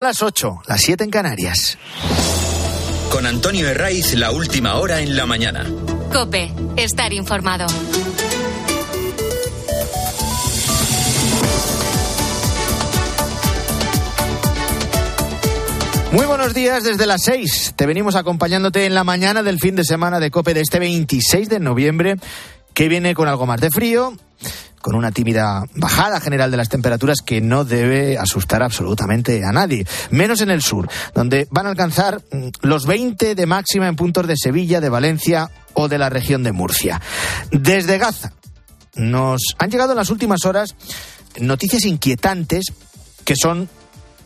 Las 8, las 7 en Canarias. Con Antonio Herraiz, la última hora en la mañana. Cope, estar informado. Muy buenos días desde las 6. Te venimos acompañándote en la mañana del fin de semana de Cope de este 26 de noviembre, que viene con algo más de frío, con una tímida bajada general de las temperaturas que no debe asustar absolutamente a nadie, menos en el sur, donde van a alcanzar mm, los 20 de máxima en puntos de Sevilla, de Valencia o de la región de Murcia. Desde Gaza nos han llegado en las últimas horas noticias inquietantes que son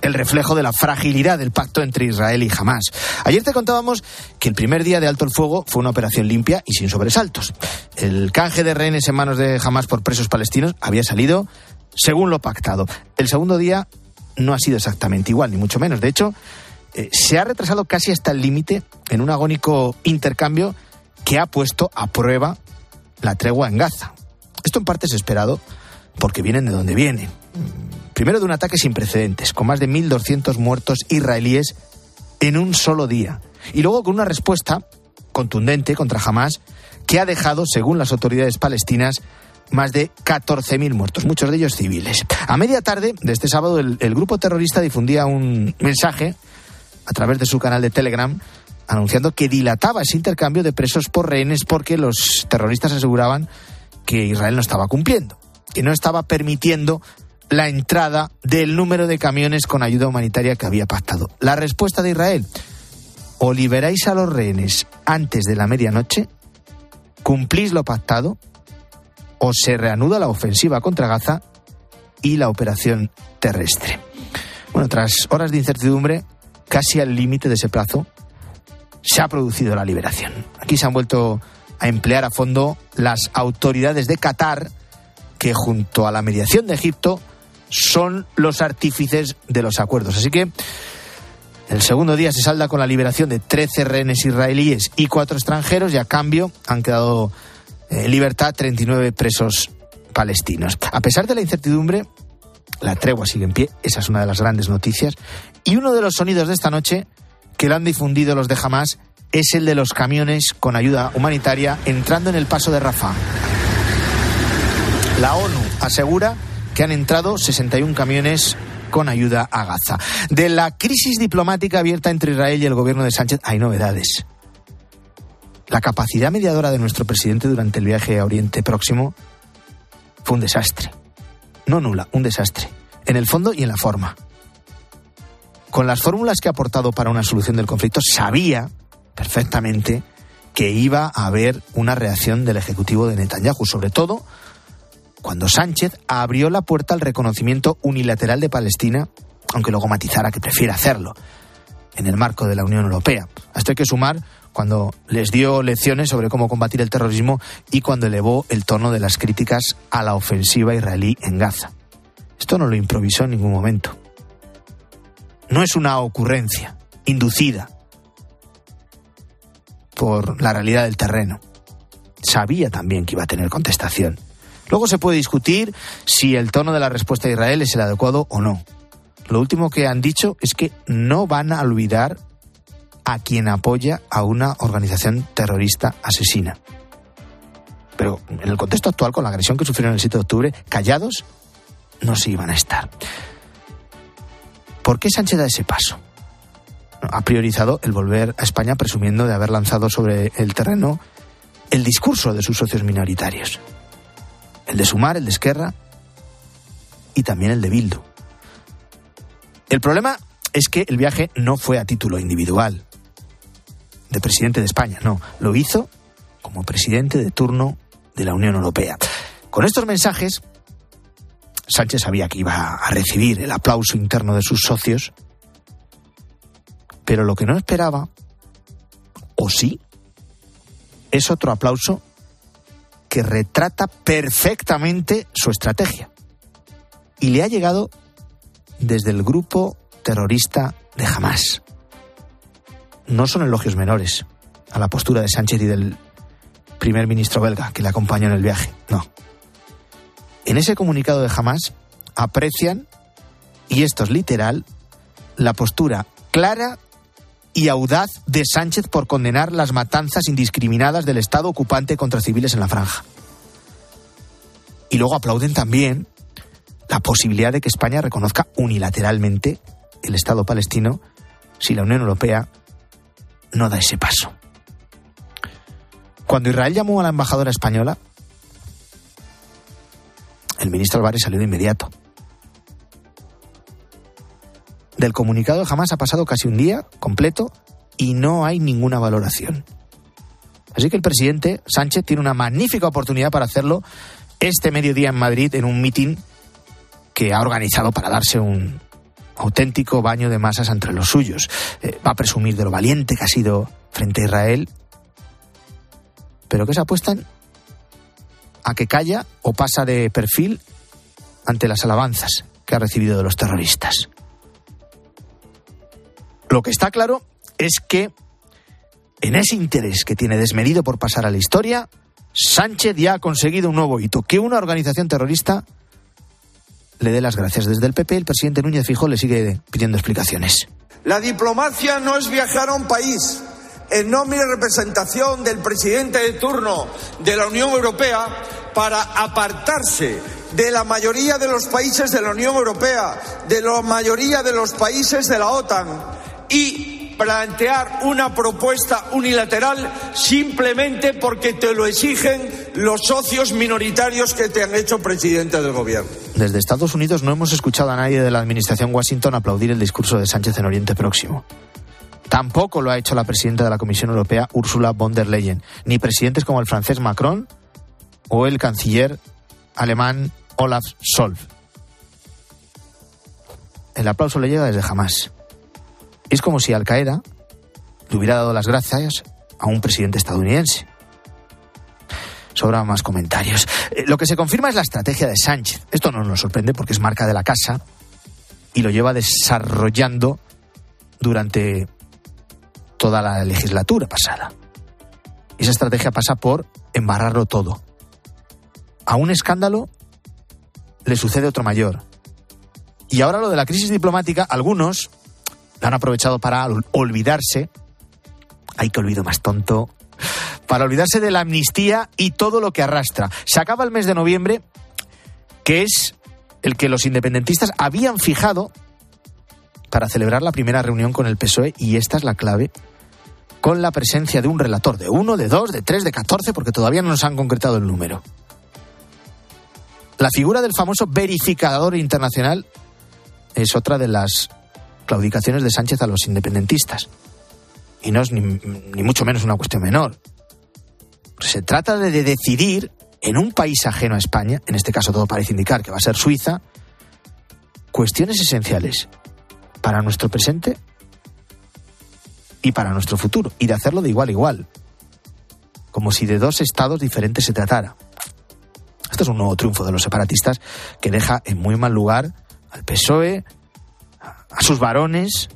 el reflejo de la fragilidad del pacto entre Israel y Hamas. Ayer te contábamos que el primer día de alto el fuego fue una operación limpia y sin sobresaltos. El canje de rehenes en manos de Hamas por presos palestinos había salido según lo pactado. El segundo día no ha sido exactamente igual, ni mucho menos. De hecho, eh, se ha retrasado casi hasta el límite en un agónico intercambio que ha puesto a prueba la tregua en Gaza. Esto en parte es esperado porque vienen de donde vienen Primero de un ataque sin precedentes, con más de 1.200 muertos israelíes en un solo día. Y luego con una respuesta contundente contra Hamas que ha dejado, según las autoridades palestinas, más de 14.000 muertos, muchos de ellos civiles. A media tarde de este sábado, el, el, grupo terrorista difundía un mensaje a través de su canal de Telegram anunciando que dilataba ese intercambio de presos por rehenes porque los terroristas aseguraban que Israel no estaba cumpliendo, que no estaba permitiendo la entrada del número de camiones con ayuda humanitaria que había pactado. La respuesta de Israel, o liberáis a los rehenes antes de la medianoche, cumplís lo pactado, o se reanuda la ofensiva contra Gaza y la operación terrestre. Bueno, tras horas de incertidumbre, casi al límite de ese plazo, se ha producido la liberación. Aquí se han vuelto a emplear a fondo las autoridades de Qatar, que junto a la mediación de Egipto son los artífices de los acuerdos. Así que el segundo día se salda con la liberación de 13 rehenes israelíes y cuatro extranjeros y a cambio han quedado en libertad 39 presos palestinos. A pesar de la incertidumbre, la tregua sigue en pie, esa es una de las grandes noticias. Y uno de los sonidos de esta noche que lo han difundido los de Hamas es el de los camiones con ayuda humanitaria entrando en el paso de Rafah. La ONU asegura que han entrado 61 camiones con ayuda a Gaza. De la crisis diplomática abierta entre Israel y el gobierno de Sánchez hay novedades. La capacidad mediadora de nuestro presidente durante el viaje a Oriente Próximo fue un desastre. No nula, un desastre. En el fondo y en la forma. Con las fórmulas que ha aportado para una solución del conflicto, sabía perfectamente que iba a haber una reacción del Ejecutivo de Netanyahu, sobre todo cuando Sánchez abrió la puerta al reconocimiento unilateral de Palestina, aunque luego matizara que prefiere hacerlo en el marco de la Unión Europea. esto hay que sumar cuando les dio lecciones sobre cómo combatir el terrorismo y cuando elevó el tono de las críticas a la ofensiva israelí en Gaza. Esto no lo improvisó en ningún momento. No es una ocurrencia inducida por la realidad del terreno. Sabía también que iba a tener contestación. Luego se puede discutir si el tono de la respuesta de Israel es el adecuado o no. Lo último que han dicho es que no van a olvidar a quien apoya a una organización terrorista asesina. Pero en el contexto actual, con la agresión que sufrieron el 7 de octubre, callados no se iban a estar. ¿Por qué Sánchez da ese paso? Ha priorizado el volver a España presumiendo de haber lanzado sobre el terreno el discurso de sus socios minoritarios el de Sumar, el de Esquerra y también el de Bildu. El problema es que el viaje no fue a título individual de presidente de España, no, lo hizo como presidente de turno de la Unión Europea. Con estos mensajes, Sánchez sabía que iba a recibir el aplauso interno de sus socios, pero lo que no esperaba, o sí, es otro aplauso que retrata perfectamente su estrategia. Y le ha llegado desde el grupo terrorista de Hamas. No son elogios menores a la postura de Sánchez y del primer ministro belga que le acompañó en el viaje. No. En ese comunicado de Hamas aprecian, y esto es literal, la postura clara y audaz de Sánchez por condenar las matanzas indiscriminadas del Estado ocupante contra civiles en la franja. Y luego aplauden también la posibilidad de que España reconozca unilateralmente el Estado palestino si la Unión Europea no da ese paso. Cuando Israel llamó a la embajadora española, el ministro Álvarez salió de inmediato. Del comunicado jamás ha pasado casi un día completo y no hay ninguna valoración. Así que el presidente Sánchez tiene una magnífica oportunidad para hacerlo este mediodía en Madrid en un mitin que ha organizado para darse un auténtico baño de masas entre los suyos. Eh, va a presumir de lo valiente que ha sido frente a Israel, pero que se apuestan a que calla o pasa de perfil ante las alabanzas que ha recibido de los terroristas. Lo que está claro es que en ese interés que tiene desmedido por pasar a la historia, Sánchez ya ha conseguido un nuevo hito, que una organización terrorista le dé las gracias. Desde el PP, el presidente Núñez Fijó le sigue pidiendo explicaciones. La diplomacia no es viajar a un país en nombre y representación del presidente de turno de la Unión Europea para apartarse de la mayoría de los países de la Unión Europea, de la mayoría de los países de la OTAN y plantear una propuesta unilateral simplemente porque te lo exigen los socios minoritarios que te han hecho presidente del gobierno. Desde Estados Unidos no hemos escuchado a nadie de la administración Washington aplaudir el discurso de Sánchez en Oriente Próximo. Tampoco lo ha hecho la presidenta de la Comisión Europea, Ursula von der Leyen, ni presidentes como el francés Macron o el canciller alemán Olaf Scholz. El aplauso le llega desde jamás. Es como si Al Qaeda le hubiera dado las gracias a un presidente estadounidense. Sobran más comentarios. Eh, lo que se confirma es la estrategia de Sánchez. Esto no nos sorprende porque es marca de la casa y lo lleva desarrollando durante toda la legislatura pasada. Esa estrategia pasa por embarrarlo todo. A un escándalo le sucede otro mayor. Y ahora lo de la crisis diplomática, algunos, han aprovechado para olvidarse, hay que olvido más tonto, para olvidarse de la amnistía y todo lo que arrastra. Se acaba el mes de noviembre, que es el que los independentistas habían fijado para celebrar la primera reunión con el PSOE, y esta es la clave, con la presencia de un relator, de uno, de dos, de tres, de catorce, porque todavía no nos han concretado el número. La figura del famoso verificador internacional es otra de las claudicaciones de Sánchez a los independentistas. Y no es ni, mucho menos una cuestión menor. Se trata de decidir en un país ajeno a España, en este caso todo parece indicar que va a ser Suiza, cuestiones esenciales para nuestro presente y para nuestro futuro, y de hacerlo de igual a igual, como si de dos estados diferentes se tratara. Esto es un nuevo triunfo de los separatistas que deja en muy mal lugar al PSOE, a sus varones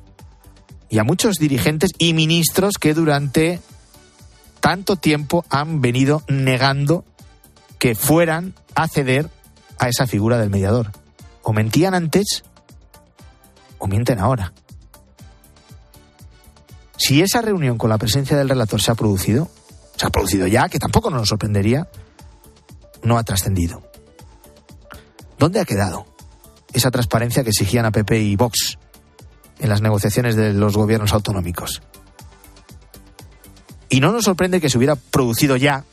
y a muchos dirigentes y ministros que durante tanto tiempo han venido negando que fueran a ceder a esa figura del mediador. O mentían antes o mienten ahora. Si esa reunión con la presencia del relator se ha producido, se ha producido ya, que tampoco nos sorprendería, no ha trascendido. ¿Dónde ha quedado esa transparencia que exigían a PP y Vox en las negociaciones de los gobiernos autonómicos. Y no nos sorprende que se hubiera producido ya,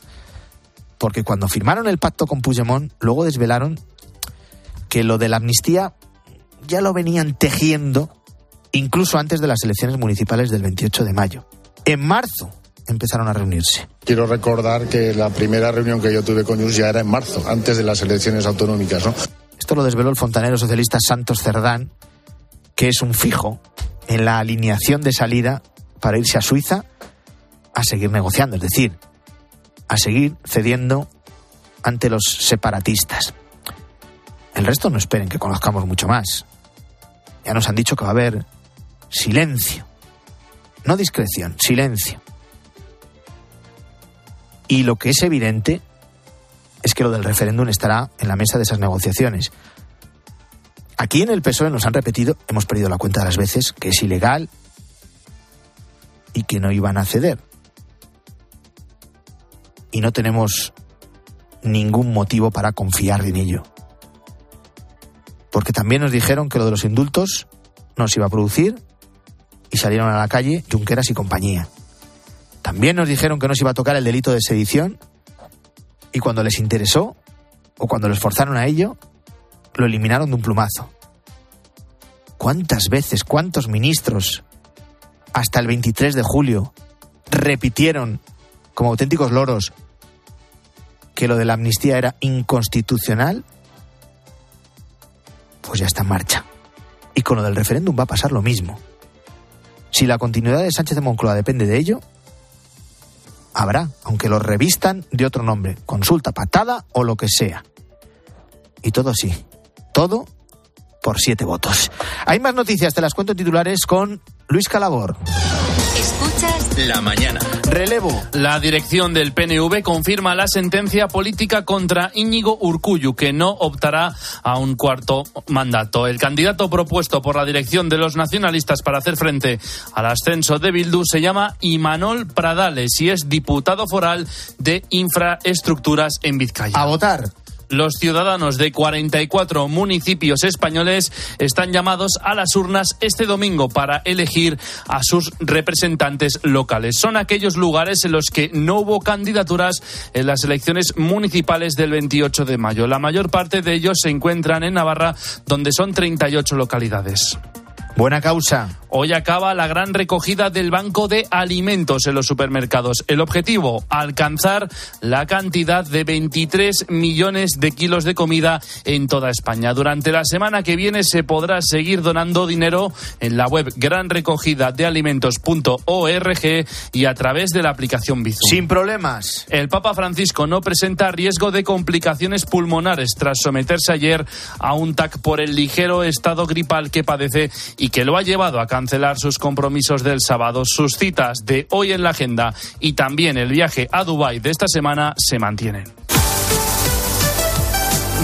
porque cuando firmaron el pacto con Puigdemont, luego desvelaron que lo de la amnistía ya lo venían tejiendo incluso antes de las elecciones municipales del 28 de mayo. En marzo empezaron a reunirse. Quiero recordar que la primera reunión que yo tuve con ellos ya era en marzo, antes de las elecciones autonómicas. ¿no? Lo desveló el fontanero socialista Santos Cerdán que es un fijo en la alineación de salida para irse a Suiza a seguir negociando, es decir, a seguir cediendo ante los separatistas. El resto no esperen que conozcamos mucho más. Ya nos han dicho que va a haber silencio. No discreción, silencio. Y lo que es evidente es que lo del referéndum estará en la mesa de esas negociaciones Aquí en el PSOE nos han repetido, hemos perdido la cuenta de las veces, que es ilegal y que no iban a ceder. Y no tenemos ningún motivo para confiar en ello. Porque también nos dijeron que lo de los indultos no se iba a producir y salieron a la calle Junqueras y compañía. También nos dijeron que no se iba a tocar el delito de sedición y cuando les interesó o cuando les forzaron a ello, lo eliminaron de un plumazo. ¿Cuántas veces, cuántos ministros, hasta el 23 de julio, repitieron como auténticos loros que lo de la amnistía era inconstitucional? Pues ya está en marcha. Y con lo del referéndum va a pasar lo mismo. Si la continuidad de Sánchez de Moncloa depende de ello, habrá, aunque lo revistan de otro nombre, consulta patada o lo que sea. Y todo sí, todo por siete votos. Hay más noticias, te las cuento titulares con Luis Calabor. Escuchas La mañana. Relevo. La dirección del PNV confirma la sentencia política contra Íñigo Urcuyu, que no optará a un cuarto mandato. El candidato propuesto por la dirección de los nacionalistas para hacer frente al ascenso de Bildu se llama Imanol Pradales y es diputado foral de infraestructuras en Vizcaya. A votar. Los ciudadanos de 44 municipios españoles están llamados a las urnas este domingo para elegir a sus representantes locales. Son aquellos lugares en los que no hubo candidaturas en las elecciones municipales del 28 de mayo. La mayor parte de ellos se encuentran en Navarra, donde son 38 localidades. Buena causa. Hoy acaba la gran recogida del Banco de Alimentos en los supermercados. El objetivo, alcanzar la cantidad de 23 millones de kilos de comida en toda España. Durante la semana que viene se podrá seguir donando dinero en la web granrecogidadealimentos.org y a través de la aplicación Bizum. Sin problemas. El Papa Francisco no presenta riesgo de complicaciones pulmonares tras someterse ayer a un TAC por el ligero estado gripal que padece y que lo ha llevado a cancelar sus compromisos del sábado. Sus citas de hoy en la agenda y también el viaje a Dubái de esta semana se mantienen.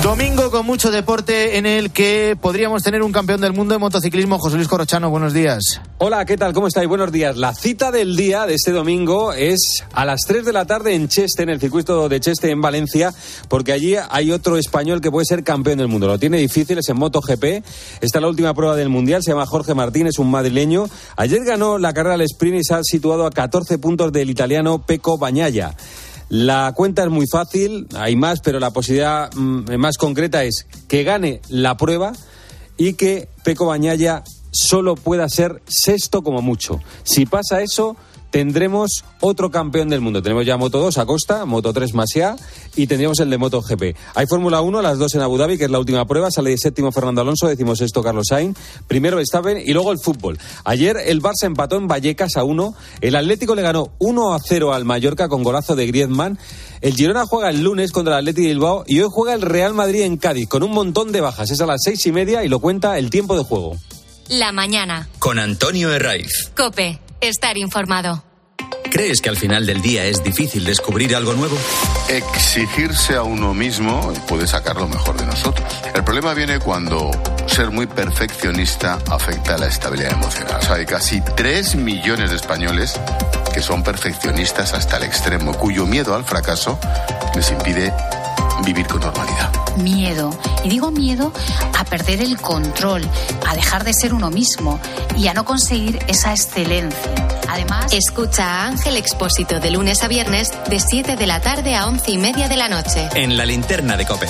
Domingo con mucho deporte en el que podríamos tener un campeón del mundo de motociclismo, José Luis Corochano. Buenos días. Hola, ¿qué tal? ¿Cómo estáis? Buenos días. La cita del día de este domingo es a las 3 de la tarde en Cheste, en el circuito de Cheste en Valencia, porque allí hay otro español que puede ser campeón del mundo. Lo tiene difícil, es en MotoGP. Esta es la última prueba del Mundial, se llama Jorge Martínez, un madrileño. Ayer ganó la carrera al sprint y se ha situado a 14 puntos del italiano Peco Bañaya. La cuenta es muy fácil, hay más, pero la posibilidad mm, más concreta es que gane la prueba y que Peco Bañaya solo pueda ser sexto como mucho. Si pasa eso, tendremos otro campeón del mundo. Tenemos ya Moto 2 Acosta, Moto 3 Masia y tendríamos el de Moto GP. Hay Fórmula 1, las dos en Abu Dhabi, que es la última prueba. Sale de séptimo Fernando Alonso, decimos sexto Carlos Sainz. Primero Verstappen y luego el fútbol. Ayer el Barça empató en Vallecas a 1. El Atlético le ganó 1 a 0 al Mallorca con golazo de Griezmann. El Girona juega el lunes contra el Atlético de Bilbao y hoy juega el Real Madrid en Cádiz con un montón de bajas. Es a las seis y media y lo cuenta el tiempo de juego. La mañana. Con Antonio Herraiz. Cope. Estar informado. ¿Crees que al final del día es difícil descubrir algo nuevo? Exigirse a uno mismo puede sacar lo mejor de nosotros. El problema viene cuando ser muy perfeccionista afecta a la estabilidad emocional. O sea, hay casi 3 millones de españoles que son perfeccionistas hasta el extremo, cuyo miedo al fracaso les impide vivir con normalidad. Miedo. Y digo miedo a perder el control, a dejar de ser uno mismo y a no conseguir esa excelencia. Además, Escucha a Ángel Expósito de lunes a viernes de 7 de la tarde a 11 y media de la noche. En la linterna de Cope.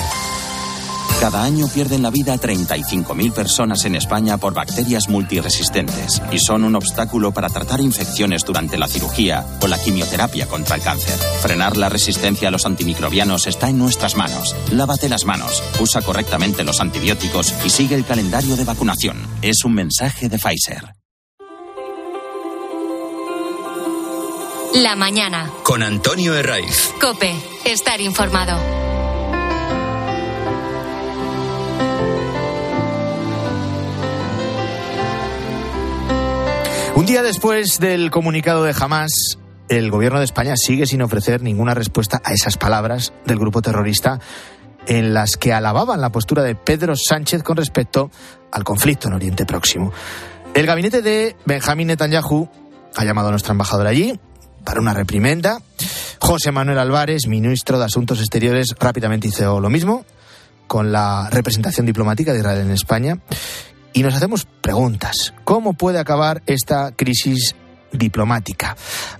Cada año pierden la vida 35.000 personas en España por bacterias multiresistentes y son un obstáculo para tratar infecciones durante la cirugía o la quimioterapia contra el cáncer. Frenar la resistencia a los antimicrobianos está en nuestras manos. Lávate las manos, usa correctamente los antibióticos y sigue el calendario de vacunación. Es un mensaje de Pfizer. La mañana. Con Antonio Herraiz. Cope. Estar informado. Un día después del comunicado de Hamas, el gobierno de España sigue sin ofrecer ninguna respuesta a esas palabras del grupo terrorista en las que alababan la postura de Pedro Sánchez con respecto al conflicto en Oriente Próximo. El gabinete de Benjamín Netanyahu ha llamado a nuestra embajadora allí para una reprimenda. José Manuel Álvarez, ministro de Asuntos Exteriores, rápidamente hizo lo mismo con la representación diplomática de Israel en España. Y nos hacemos preguntas. ¿Cómo puede acabar esta crisis diplomática.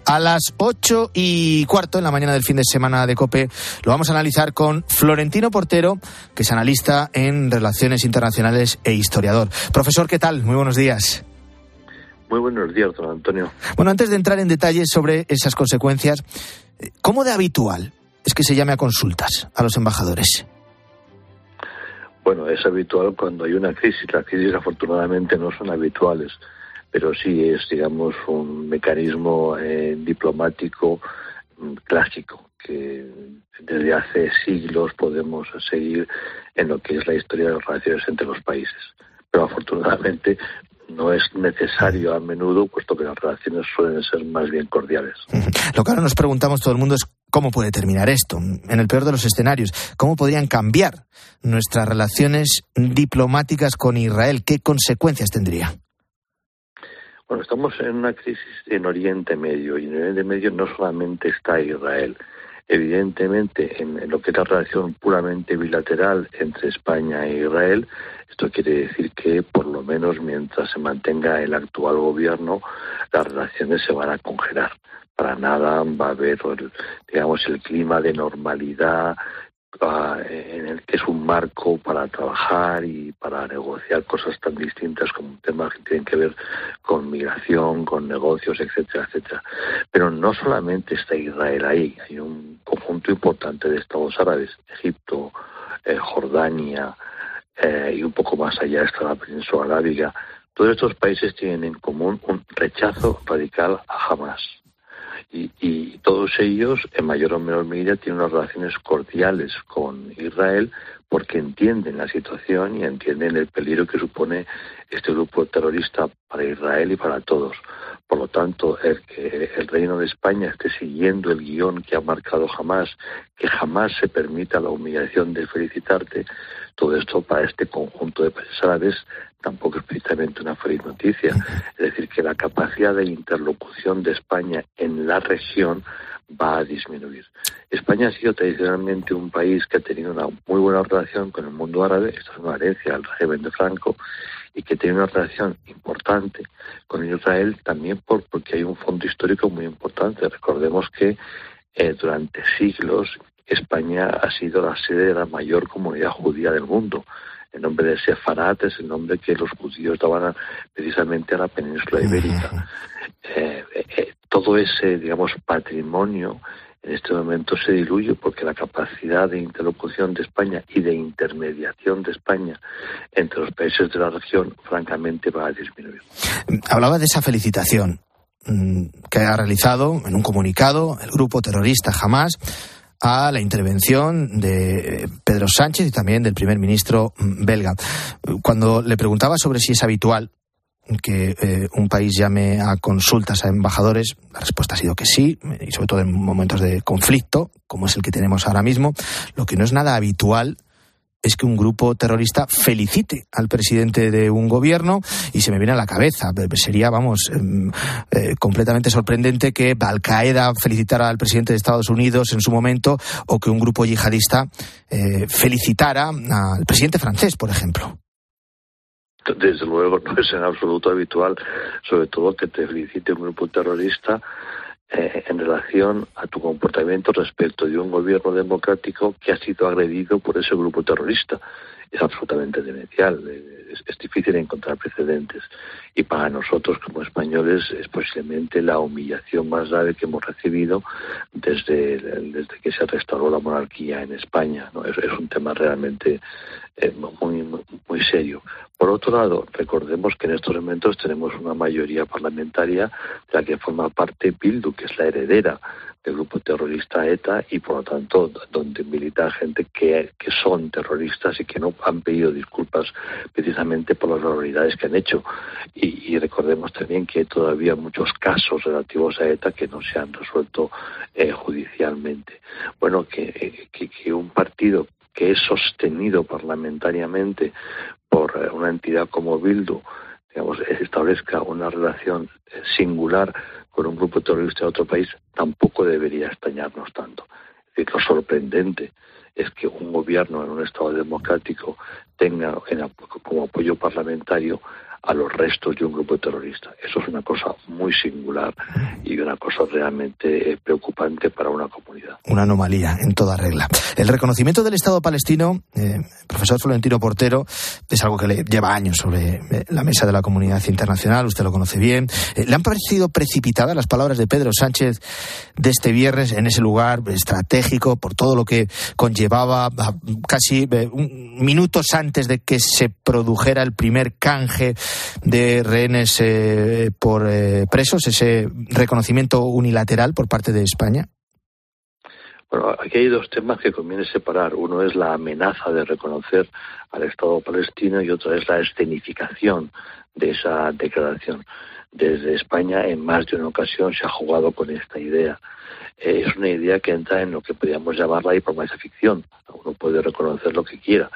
A las ocho y cuarto en la mañana del fin de semana de COPE lo vamos a analizar con Florentino Portero, que es analista en relaciones internacionales e historiador. Profesor, ¿qué tal? Muy buenos días. Muy buenos días, don Antonio. Bueno, antes de entrar en detalles sobre esas consecuencias, ¿cómo de habitual es que se llame a consultas a los embajadores? Bueno, es habitual cuando hay una crisis. Las crisis afortunadamente no son habituales pero sí es, digamos, un mecanismo eh, diplomático mm, clásico que desde hace siglos podemos seguir en lo que es la historia de las relaciones entre los países. Pero afortunadamente no es necesario a menudo, puesto que las relaciones suelen ser más bien cordiales. Lo que ahora nos preguntamos todo el mundo es cómo puede terminar esto. En el peor de los escenarios, ¿cómo podrían cambiar nuestras relaciones diplomáticas con Israel? ¿Qué consecuencias tendría? Bueno, estamos en una crisis en Oriente Medio y en Oriente Medio no solamente está Israel. Evidentemente, en, lo que es la relación puramente bilateral entre España e Israel, esto quiere decir que, por lo menos mientras se mantenga el actual gobierno, las relaciones se van a congelar. Para nada va a haber, digamos, el clima de normalidad en el que es un marco para trabajar y para negociar cosas tan distintas como temas que tienen que ver con migración, con negocios, etcétera, etcétera. Pero no solamente está Israel ahí, hay un conjunto importante de estados árabes, Egipto, eh, Jordania eh, y un poco más allá está la península arábiga. Todos estos países tienen en común un rechazo radical a Hamas y, todos ellos, en mayor o menor medida, tienen unas relaciones cordiales con Israel porque entienden la situación y entienden el peligro que supone este grupo terrorista para Israel y para todos. Por lo tanto, el que el Reino de España esté siguiendo el guion que ha marcado jamás, que jamás se permita la humillación de felicitarte, todo esto para este conjunto de países árabes tampoco es precisamente una feliz noticia. Es decir, que la capacidad de interlocución de España en la región va a disminuir. España ha sido tradicionalmente un país que ha tenido una muy buena relación con el mundo árabe, esto es una herencia al régimen de Franco, y que tiene una relación importante con Israel también por, porque hay un fondo histórico muy importante. Recordemos que eh, durante siglos España ha sido la sede de la mayor comunidad judía del mundo. El nombre de Sefarat es el nombre que los judíos daban precisamente a la península ibérica. Eh, eh, todo ese, digamos, patrimonio en este momento se diluye porque la capacidad de interlocución de España y de intermediación de España entre los países de la región, francamente, va a disminuir. Hablaba de esa felicitación mm, que ha realizado en un comunicado el grupo terrorista Hamas a la intervención de Pedro Sánchez y también del primer ministro mm, belga. Cuando le preguntaba sobre si es habitual que eh, un país llame a consultas a embajadores, la respuesta ha sido que sí, y sobre todo en momentos de conflicto, como es el que tenemos ahora mismo. Lo que no es nada habitual es que un grupo terrorista felicite al presidente de un gobierno y se me viene a la cabeza. Sería, vamos, em, eh, completamente sorprendente que Al Qaeda felicitara al presidente de Estados Unidos en su momento o que un grupo yihadista eh, felicitara al presidente francés, por ejemplo. Desde luego no es en absoluto habitual, sobre todo que te felicite un grupo terrorista eh, en relación a tu comportamiento respecto de un gobierno democrático que ha sido agredido por ese grupo terrorista. Es absolutamente demencial, es, difícil encontrar precedentes. Y para nosotros como españoles es posiblemente la humillación más grave que hemos recibido desde, desde que se restauró la monarquía en España. ¿no? Es, un tema realmente eh, muy, muy, muy serio. Por otro lado, recordemos que en estos momentos tenemos una mayoría parlamentaria de la que forma parte Bildu, que es la heredera del grupo terrorista ETA y por lo tanto donde milita gente que, que son terroristas y que no han pedido disculpas precisamente por las barbaridades que han hecho. Y, recordemos también que hay todavía muchos casos relativos a ETA que no se han resuelto eh, judicialmente. Bueno, que, que, que un partido que es sostenido parlamentariamente por eh, una entidad como Bildu, digamos, establezca una relación eh, singular con un grupo terrorista de otro país, tampoco debería extrañarnos tanto. Es lo sorprendente es que un gobierno en un Estado democrático tenga como apoyo parlamentario a los restos de un grupo terrorista. Eso es una cosa muy singular y una cosa realmente eh, preocupante para una comunidad. Una anomalía en toda regla. El reconocimiento del Estado palestino, eh, profesor Florentino Portero, es algo que le lleva años sobre eh, la mesa de la comunidad internacional, usted lo conoce bien. ¿Le han parecido precipitadas las palabras de Pedro Sánchez de este viernes en ese lugar estratégico por todo lo que conllevaba casi minutos antes de que se produjera el primer canje de rehenes eh, por eh, presos, ese reconocimiento unilateral por parte de España? Bueno, aquí hay dos temas que conviene separar. Uno es la amenaza de reconocer al Estado palestino y otro es la escenificación de esa declaración. Desde España en más de una ocasión se ha jugado con esta idea. Eh, es una idea que entra en lo que podríamos llamar la diplomacia ficción. Uno puede reconocer lo que quiera,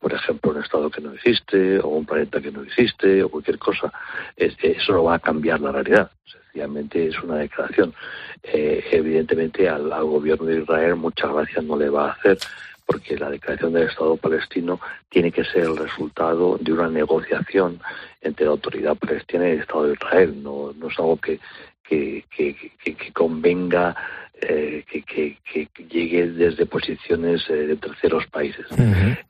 por ejemplo, un estado que no existe, o un planeta que no existe, o cualquier cosa. eso no va a cambiar la realidad. Sencillamente es una declaración. Eh, evidentemente al, gobierno de Israel muchas gracias no le va a hacer porque la declaración del Estado palestino tiene que ser el resultado de una negociación entre la autoridad palestina y el Estado de Israel. No, no es algo que, que, que, que convenga eh, que, llegue desde posiciones eh, de terceros países.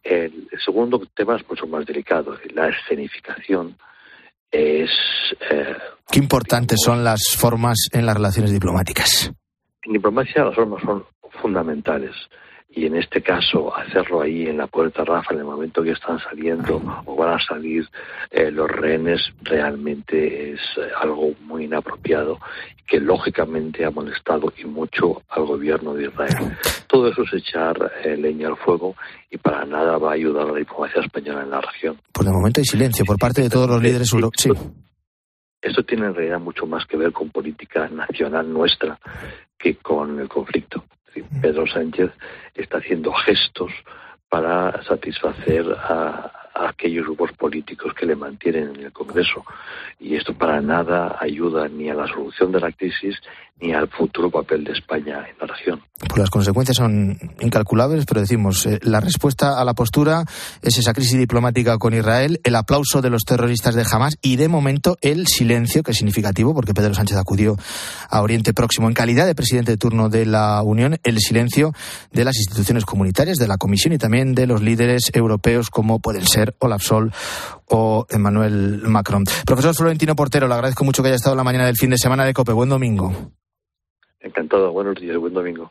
el, segundo tema es mucho más delicado, la escenificación es... Eh, ¿Qué importantes son las formas en las relaciones diplomáticas? En diplomacia las formas son fundamentales y en este caso hacerlo ahí en la puerta Rafa en el momento que están saliendo o van a salir eh, los rehenes realmente es eh, algo muy inapropiado que lógicamente ha molestado y mucho al gobierno de Israel. Todo eso es echar eh, leña al fuego y para nada va a ayudar a la diplomacia española en la región. Por el momento hay silencio por parte de todos los líderes europeos. Esto tiene en realidad mucho más que ver con política nacional nuestra que con el conflicto. Pedro Sánchez está haciendo gestos para satisfacer a, aquellos grupos políticos que le mantienen en el Congreso. Y esto para nada ayuda ni a la solución de la crisis ni al futuro papel de España en la región. Pues las consecuencias son incalculables, pero decimos, eh, la respuesta a la postura es esa crisis diplomática con Israel, el aplauso de los terroristas de Hamas y de momento el silencio, que es significativo porque Pedro Sánchez acudió a Oriente Próximo en calidad de presidente de turno de la Unión, el silencio de las instituciones comunitarias, de la Comisión y también de los líderes europeos como pueden ser Olaf Sol o Emmanuel Macron. Profesor Florentino Portero, le agradezco mucho que haya estado la mañana del fin de semana de COPE. Buen domingo. Encantado, buenos días, buen domingo.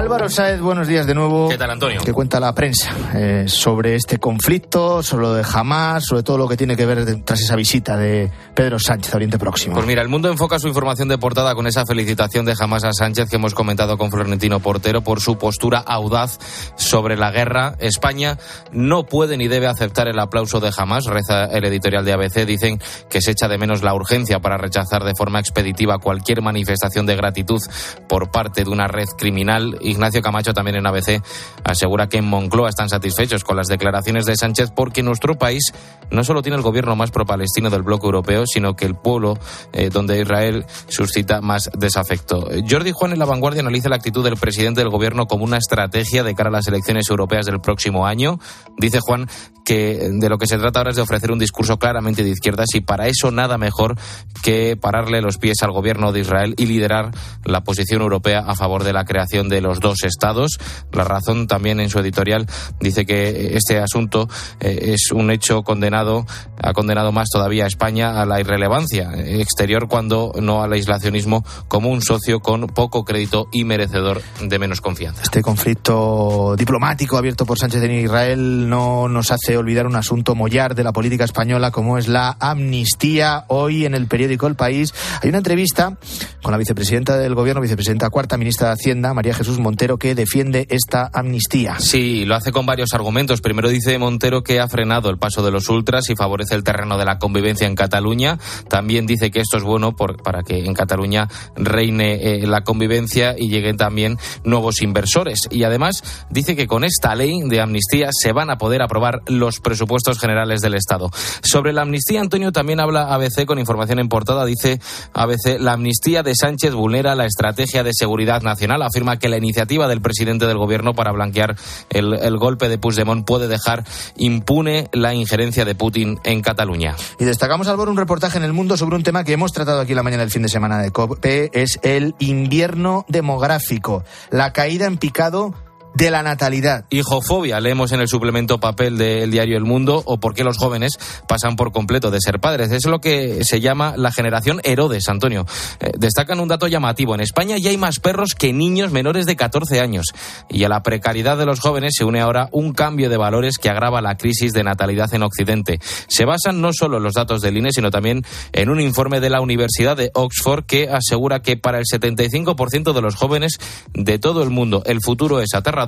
Álvaro Sáez, buenos días de nuevo. ¿Qué tal, Antonio? ¿Qué cuenta la prensa eh, sobre este conflicto, sobre lo de Hamas, sobre todo lo que tiene que ver tras esa visita de Pedro Sánchez a Oriente Próximo? Pues mira, el mundo enfoca su información de portada con esa felicitación de Hamas a Sánchez que hemos comentado con Florentino Portero por su postura audaz sobre la guerra. España no puede ni debe aceptar el aplauso de Hamas, reza el editorial de ABC. Dicen que se echa de menos la urgencia para rechazar de forma expeditiva cualquier manifestación de gratitud por parte de una red criminal Ignacio Camacho también en ABC asegura que en Moncloa están satisfechos con las declaraciones de Sánchez porque nuestro país no solo tiene el gobierno más pro-palestino del bloque europeo, sino que el pueblo eh, donde Israel suscita más desafecto. Jordi Juan en La Vanguardia analiza la actitud del presidente del gobierno como una estrategia de cara a las elecciones europeas del próximo año. Dice Juan que de lo que se trata ahora es de ofrecer un discurso claramente de izquierdas y para eso nada mejor que pararle los pies al gobierno de Israel y liderar la posición europea a favor de la creación de los dos estados. La razón también en su editorial dice que este asunto eh, es un hecho condenado, ha condenado más todavía a España a la irrelevancia exterior cuando no al aislacionismo como un socio con poco crédito y merecedor de menos confianza. Este conflicto diplomático abierto por Sánchez en Israel no nos hace olvidar un asunto mollar de la política española como es la amnistía. Hoy en el periódico El País hay una entrevista con la vicepresidenta del Gobierno, vicepresidenta cuarta, ministra de Hacienda, María Jesús Montero, que defiende esta amnistía. Sí, lo hace con varios argumentos. Primero dice Montero que ha frenado el paso de los ultras y favorece el terreno de la convivencia en Cataluña. También dice que esto es bueno para que en Cataluña reine eh, la convivencia y lleguen también nuevos inversores. Y además dice que con esta ley de amnistía se van a poder aprobar los presupuestos generales del Estado. Sobre la amnistía, Antonio también habla ABC con información en portada. Dice ABC, la amnistía de Sánchez vulnera la estrategia de seguridad nacional. Afirma que la iniciativa del presidente del gobierno para blanquear el, el golpe de Puigdemont puede dejar impune la injerencia de Putin en Cataluña. Y destacamos, Álvaro, un reportaje en El Mundo sobre un tema que hemos tratado aquí la mañana del fin de semana de COPE, es el invierno demográfico, la caída en picado de la natalidad. Hijofobia, leemos en el suplemento papel del diario El Mundo, o por qué los jóvenes pasan por completo de ser padres. Es lo que se llama la generación Herodes, Antonio. Eh, destacan un dato llamativo. En España ya hay más perros que niños menores de 14 años. Y a la precariedad de los jóvenes se une ahora un cambio de valores que agrava la crisis de natalidad en Occidente. Se basan no solo en los datos del INE, sino también en un informe de la Universidad de Oxford que asegura que para el 75% de los jóvenes de todo el mundo el futuro es aterrador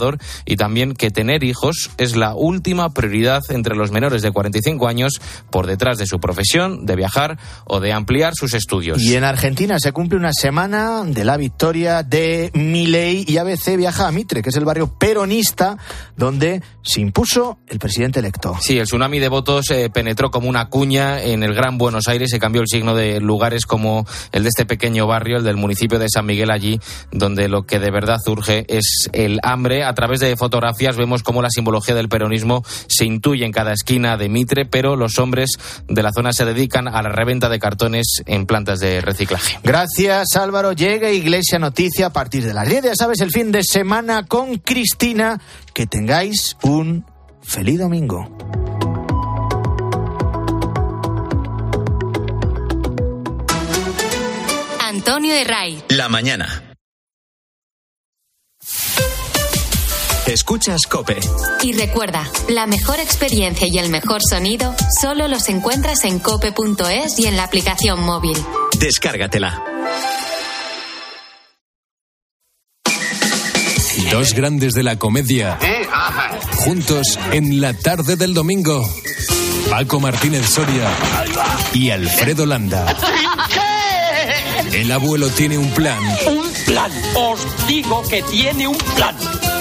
y también que tener hijos es la última prioridad entre los menores de 45 años por detrás de su profesión, de viajar o de ampliar sus estudios. Y en Argentina se cumple una semana de la victoria de Milei y ABC viaja a Mitre, que es el barrio peronista donde se impuso el presidente electo. Sí, el tsunami de votos eh, penetró como una cuña en el Gran Buenos Aires, se cambió el signo de lugares como el de este pequeño barrio, el del municipio de San Miguel allí, donde lo que de verdad surge es el hambre a través de fotografías vemos cómo la simbología del peronismo se intuye en cada esquina de Mitre, pero los hombres de la zona se dedican a la reventa de cartones en plantas de reciclaje. Gracias Álvaro. Llega Iglesia Noticia a partir de las 10, ya sabes, el fin de semana con Cristina. Que tengáis un feliz domingo. Antonio de Ray. La mañana. Escuchas Cope. Y recuerda, la mejor experiencia y el mejor sonido solo los encuentras en cope.es y en la aplicación móvil. Descárgatela. Dos grandes de la comedia. Juntos en la tarde del domingo. Paco Martínez Soria y Alfredo Landa. El abuelo tiene un plan. Un plan. Os digo que tiene un plan.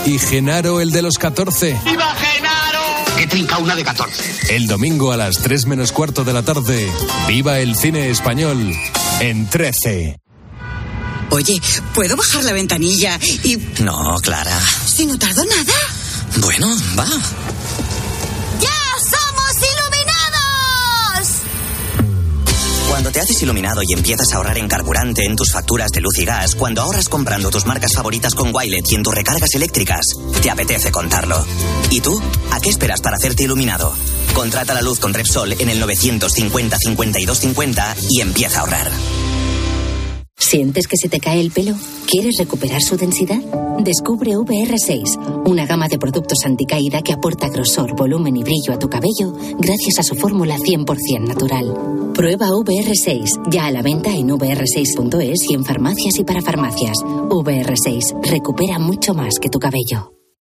Y Genaro, el de los 14. ¡Viva Genaro! Que trinca una de 14. El domingo a las 3 menos cuarto de la tarde. Viva el cine español en 13. Oye, ¿puedo bajar la ventanilla y... No, Clara. Si no tardo nada. Bueno, va. Cuando te haces iluminado y empiezas a ahorrar en carburante en tus facturas de luz y gas, cuando ahorras comprando tus marcas favoritas con Wilet y en tus recargas eléctricas, te apetece contarlo. ¿Y tú? ¿A qué esperas para hacerte iluminado? Contrata la luz con Repsol en el 950 52 50 y empieza a ahorrar. ¿Sientes que se te cae el pelo? ¿Quieres recuperar su densidad? Descubre VR6, una gama de productos anticaída que aporta grosor, volumen y brillo a tu cabello gracias a su fórmula 100% natural. Prueba VR6, ya a la venta en vr6.es y en farmacias y para farmacias. VR6, recupera mucho más que tu cabello.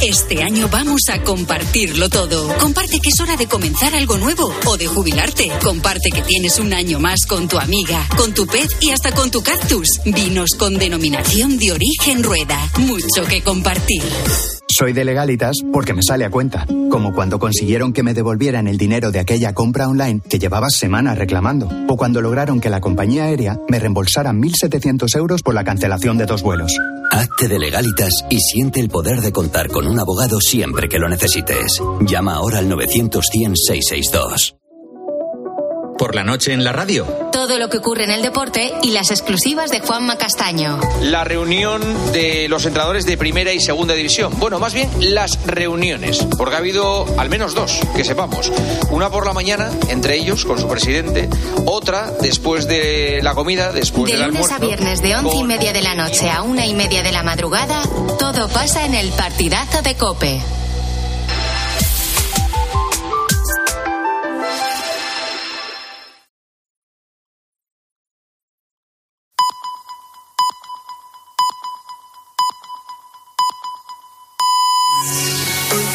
Este año vamos a compartirlo todo. Comparte que es hora de comenzar algo nuevo o de jubilarte. Comparte que tienes un año más con tu amiga, con tu pez y hasta con tu cactus. Vinos con denominación de origen rueda. Mucho que compartir. Soy de legalitas porque me sale a cuenta. Como cuando consiguieron que me devolvieran el dinero de aquella compra online que llevaba semanas reclamando. O cuando lograron que la compañía aérea me reembolsara 1.700 euros por la cancelación de dos vuelos. Hazte de legalitas y siente el poder de contar con un abogado siempre que lo necesites. Llama ahora al 900 100 662. Por la noche en la radio. todo lo que ocurre en el deporte y las exclusivas de Juanma Castaño. La reunión de los entrenadores de primera y segunda división. Bueno, más bien las reuniones, porque ha habido al menos dos, que sepamos. Una por la mañana, entre ellos, con su presidente, otra después de la comida, después de del lunes almuerzo. a viernes de once y media de la noche a una y media de la madrugada, todo pasa en el partidazo de Cope.